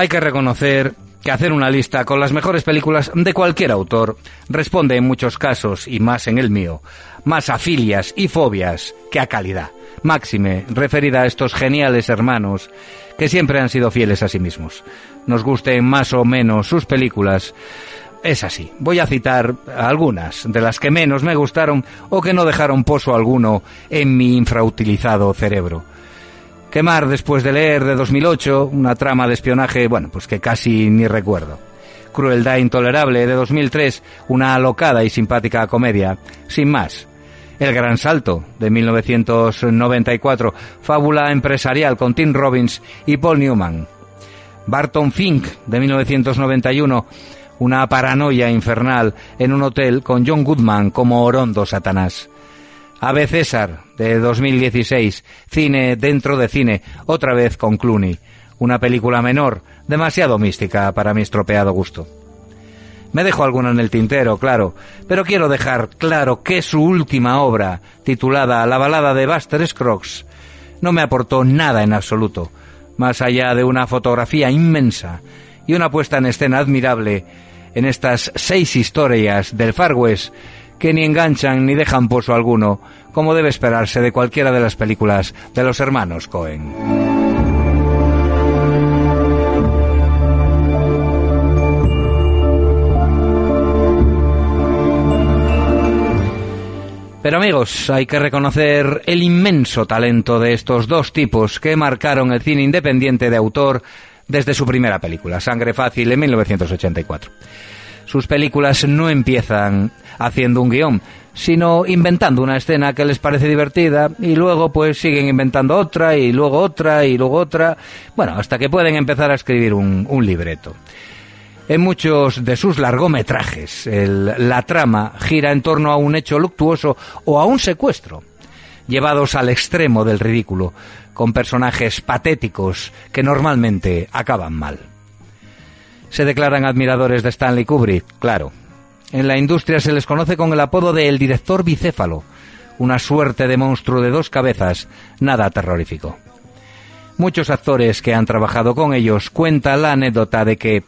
Hay que reconocer que hacer una lista con las mejores películas de cualquier autor responde en muchos casos, y más en el mío, más a filias y fobias que a calidad. Máxime, referida a estos geniales hermanos que siempre han sido fieles a sí mismos. Nos gusten más o menos sus películas, es así. Voy a citar algunas de las que menos me gustaron o que no dejaron pozo alguno en mi infrautilizado cerebro. Quemar después de leer de 2008 una trama de espionaje, bueno, pues que casi ni recuerdo. Crueldad intolerable de 2003, una alocada y simpática comedia, sin más. El Gran Salto de 1994, fábula empresarial con Tim Robbins y Paul Newman. Barton Fink de 1991, una paranoia infernal en un hotel con John Goodman como orondo Satanás. Ave César, de 2016, cine dentro de cine, otra vez con Clooney. Una película menor, demasiado mística para mi estropeado gusto. Me dejo alguna en el tintero, claro, pero quiero dejar claro que su última obra, titulada La balada de Buster Scruggs, no me aportó nada en absoluto, más allá de una fotografía inmensa y una puesta en escena admirable en estas seis historias del Far West que ni enganchan ni dejan pozo alguno, como debe esperarse de cualquiera de las películas de los hermanos Cohen. Pero amigos, hay que reconocer el inmenso talento de estos dos tipos que marcaron el cine independiente de autor desde su primera película, Sangre Fácil, en 1984. Sus películas no empiezan haciendo un guion, sino inventando una escena que les parece divertida y luego pues siguen inventando otra y luego otra y luego otra, bueno, hasta que pueden empezar a escribir un, libreto. En muchos de sus largometrajes, la trama gira en torno a un hecho luctuoso o a un secuestro, llevados al extremo del ridículo, con personajes patéticos que normalmente acaban mal. Se declaran admiradores de Stanley Kubrick, claro. En la industria se les conoce con el apodo de el director bicéfalo, una suerte de monstruo de dos cabezas, nada terrorífico. Muchos actores que han trabajado con ellos cuentan la anécdota de que,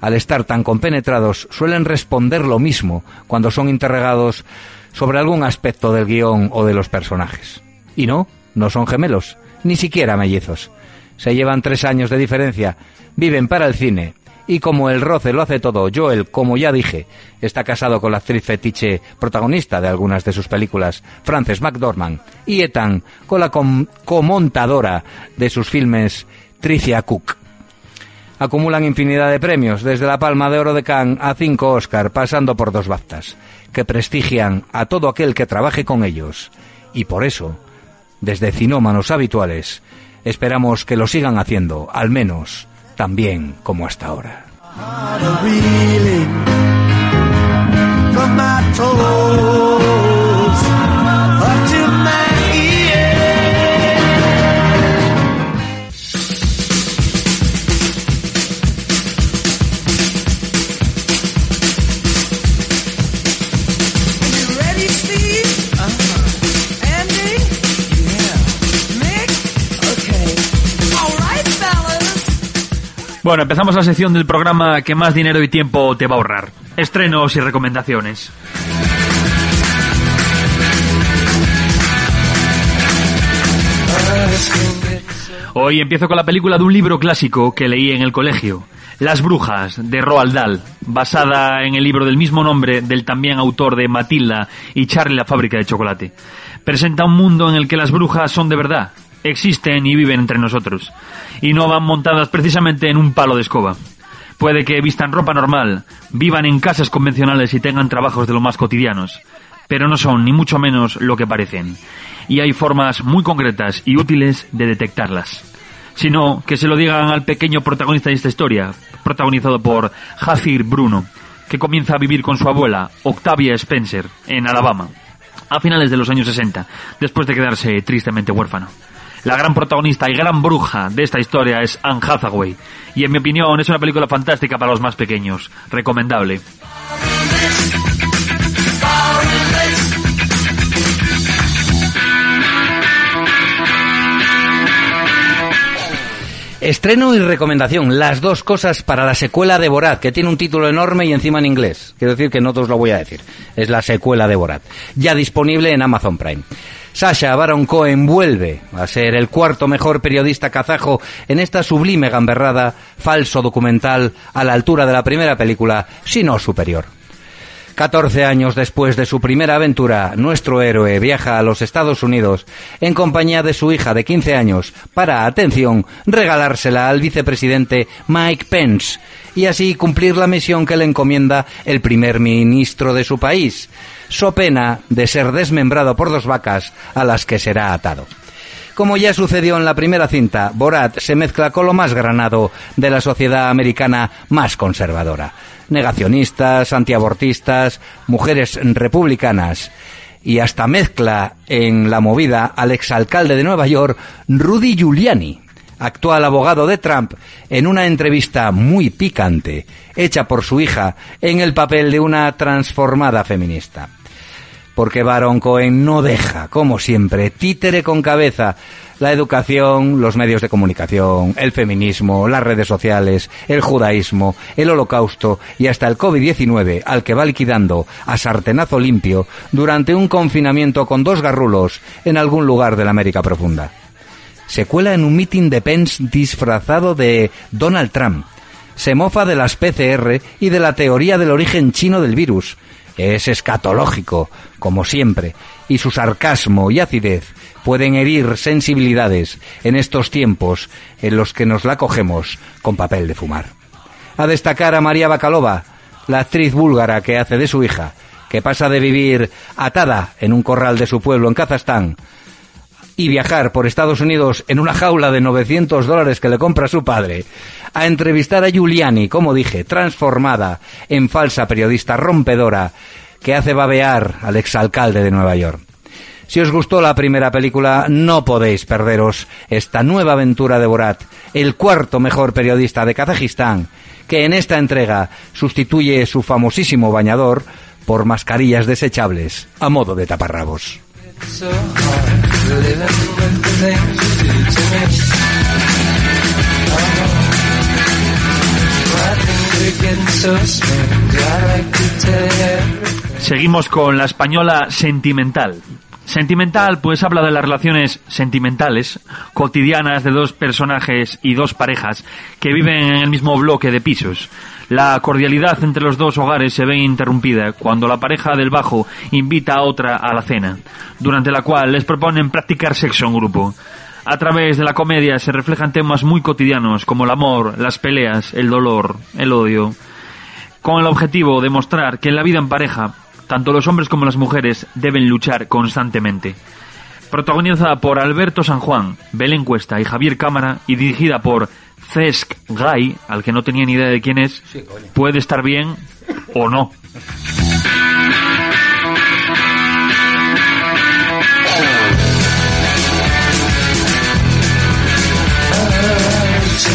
al estar tan compenetrados, suelen responder lo mismo cuando son interrogados sobre algún aspecto del guion o de los personajes. Y no, no son gemelos, ni siquiera mellizos. Se llevan tres años de diferencia, viven para el cine, y como el roce lo hace todo, Joel, como ya dije, está casado con la actriz fetiche protagonista de algunas de sus películas, Frances McDormand, y Ethan con la com- comontadora de sus filmes, Tricia Cook. Acumulan infinidad de premios, desde la Palma de Oro de Cannes a cinco Oscar, pasando por dos BAFTAs, que prestigian a todo aquel que trabaje con ellos. Y por eso, desde cinómanos habituales, esperamos que lo sigan haciendo, al menos tan bien como hasta ahora. Reeling from my toes Bueno, empezamos la sección del programa que más dinero y tiempo te va a ahorrar. Estrenos y recomendaciones. Hoy empiezo con la película de un libro clásico que leí en el colegio, Las Brujas, de Roald Dahl, basada en el libro del mismo nombre del también autor de Matilda y Charlie la fábrica de chocolate. Presenta un mundo en el que las brujas son de verdad, existen y viven entre nosotros, y no van montadas precisamente en un palo de escoba. Puede que vistan ropa normal, vivan en casas convencionales y tengan trabajos de lo más cotidianos, pero no son ni mucho menos lo que parecen. Y hay formas muy concretas y útiles de detectarlas. Sino que se lo digan al pequeño protagonista de esta historia, protagonizado por Jafir Bruno, que comienza a vivir con su abuela, Octavia Spencer, en Alabama, a finales de los años 60, después de quedarse tristemente huérfano. La gran protagonista y gran bruja de esta historia es Anne Hathaway, y en mi opinión es una película fantástica para los más pequeños, recomendable. Estreno y recomendación, las dos cosas para la secuela de Borat, que tiene un título enorme y encima en inglés. Quiero decir que no te os lo voy a decir. Es la secuela de Borat. Ya disponible en Amazon Prime. Sasha Baron Cohen vuelve a ser el cuarto mejor periodista kazajo en esta sublime gamberrada, falso documental a la altura de la primera película, si no superior. 14 años después de su primera aventura, nuestro héroe viaja a los Estados Unidos en compañía de su hija de 15 años para, atención, regalársela al vicepresidente Mike Pence y así cumplir la misión que le encomienda el primer ministro de su país, so pena de ser desmembrado por dos vacas a las que será atado. Como ya sucedió en la primera cinta, Borat se mezcla con lo más granado de la sociedad americana más conservadora. Negacionistas, antiabortistas, mujeres republicanas y hasta mezcla en la movida al exalcalde de Nueva York, Rudy Giuliani, actual abogado de Trump, en una entrevista muy picante, hecha por su hija, en el papel de una transformada feminista porque Baron Cohen no deja, como siempre, títere con cabeza la educación, los medios de comunicación, el feminismo, las redes sociales, el judaísmo, el holocausto y hasta el COVID-19 al que va liquidando a sartenazo limpio durante un confinamiento con dos garrulos en algún lugar de la América profunda. Se cuela en un mitin de Pence disfrazado de Donald Trump. Se mofa de las PCR y de la teoría del origen chino del virus. Es escatológico, como siempre, y su sarcasmo y acidez pueden herir sensibilidades en estos tiempos en los que nos la cogemos con papel de fumar. A destacar a María Bacalova, la actriz búlgara que hace de su hija, que pasa de vivir atada en un corral de su pueblo en Kazajstán y viajar por Estados Unidos en una jaula de 900 dólares que le compra su padre, a entrevistar a Giuliani, como dije, transformada en falsa periodista rompedora que hace babear al exalcalde de Nueva York. Si os gustó la primera película, no podéis perderos esta nueva aventura de Borat, el cuarto mejor periodista de Kazajistán, que en esta entrega sustituye su famosísimo bañador por mascarillas desechables a modo de taparrabos. Seguimos con la española sentimental. Sentimental, pues habla de las relaciones sentimentales, cotidianas de dos personajes y dos parejas que viven en el mismo bloque de pisos. La cordialidad entre los dos hogares se ve interrumpida cuando la pareja del bajo invita a otra a la cena, durante la cual les proponen practicar sexo en grupo. A través de la comedia se reflejan temas muy cotidianos como el amor, las peleas, el dolor, el odio, con el objetivo de mostrar que en la vida en pareja, tanto los hombres como las mujeres deben luchar constantemente. Protagonizada por Alberto San Juan, Belén Cuesta y Javier Cámara y dirigida por Cesc Gay, al que no tenía ni idea de quién es, puede estar bien o no.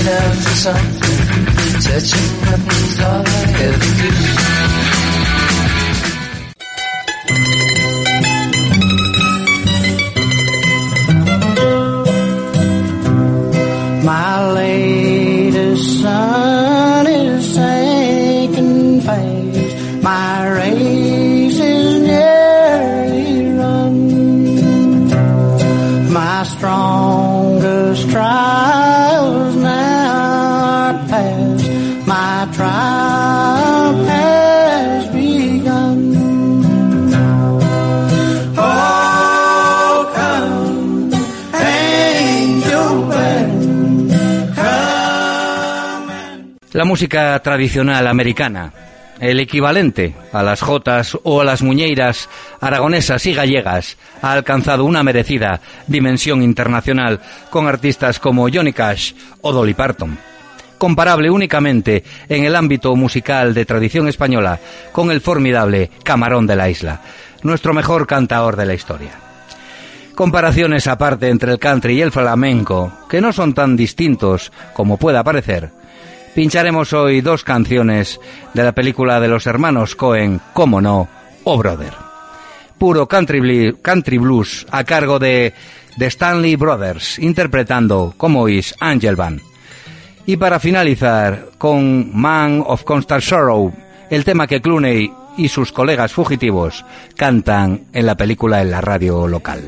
Out for something, touching buttons, all I ever do. My latest sun is sinking fast. My race is nearly run. My strongest música tradicional americana, el equivalente a las jotas o a las muñeiras aragonesas y gallegas, ha alcanzado una merecida dimensión internacional con artistas como Johnny Cash o Dolly Parton. Comparable únicamente en el ámbito musical de tradición española con el formidable Camarón de la Isla, nuestro mejor cantador de la historia. Comparaciones aparte entre el country y el flamenco, que no son tan distintos como pueda parecer, pincharemos hoy dos canciones de la película de los hermanos Cohen, como no, Oh Brother. Puro country, country blues a cargo de The Stanley Brothers, interpretando como oís Angel Band. Y para finalizar con Man of Constant Sorrow, el tema que Clooney y sus colegas fugitivos cantan en la película en la radio local.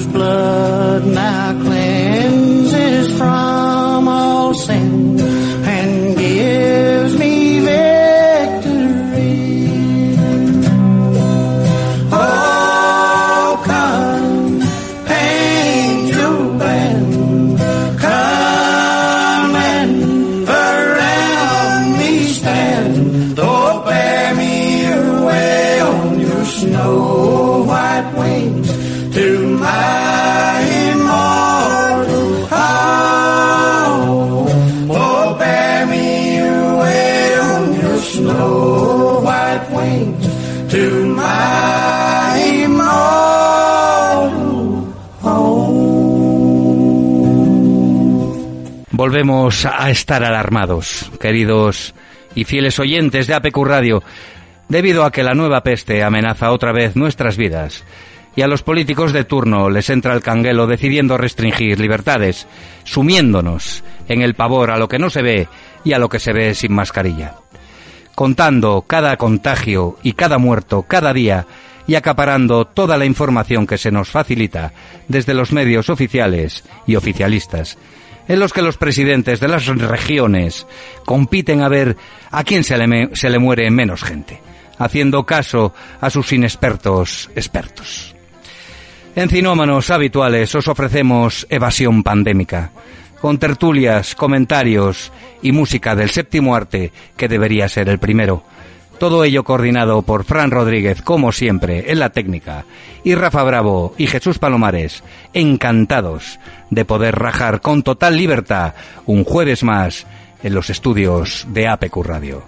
Whose blood now cleanses from all sin Volvemos a estar alarmados, queridos y fieles oyentes de APQ Radio, debido a que la nueva peste amenaza otra vez nuestras vidas. Y a los políticos de turno les entra el canguelo decidiendo restringir libertades, sumiéndonos en el pavor a lo que no se ve y a lo que se ve sin mascarilla. Contando cada contagio y cada muerto cada día y acaparando toda la información que se nos facilita desde los medios oficiales y oficialistas, en los que los presidentes de las regiones compiten a ver a quién se le, muere menos gente, haciendo caso a sus inexpertos expertos. En Cinómanos Habituales os ofrecemos evasión pandémica, con tertulias, comentarios y música del séptimo arte, que debería ser el primero. Todo ello coordinado por Fran Rodríguez, como siempre, en la técnica, y Rafa Bravo y Jesús Palomares, encantados de poder rajar con total libertad un jueves más en los estudios de APQ Radio.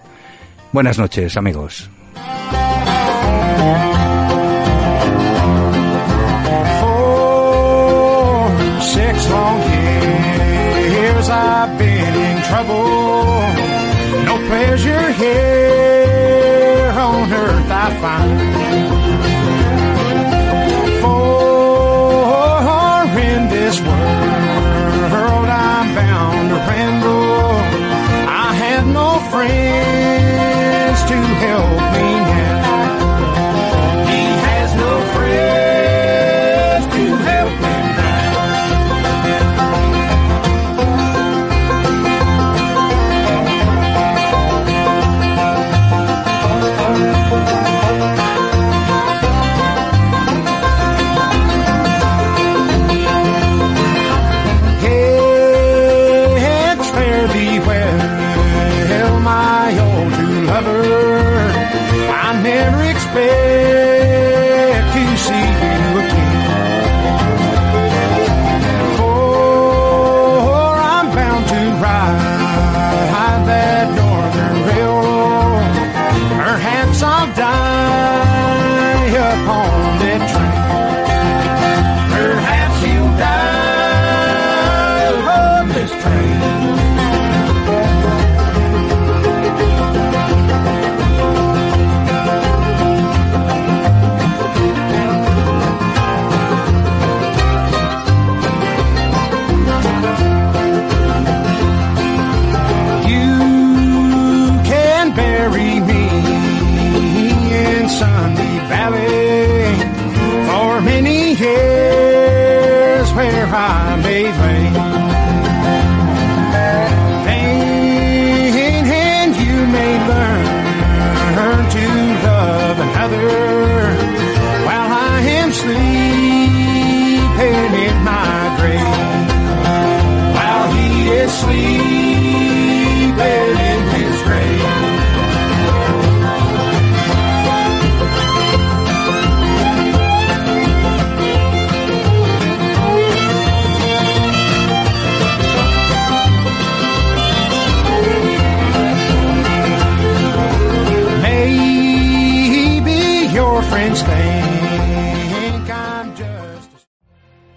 Buenas noches, amigos. No pleasure here on earth I find.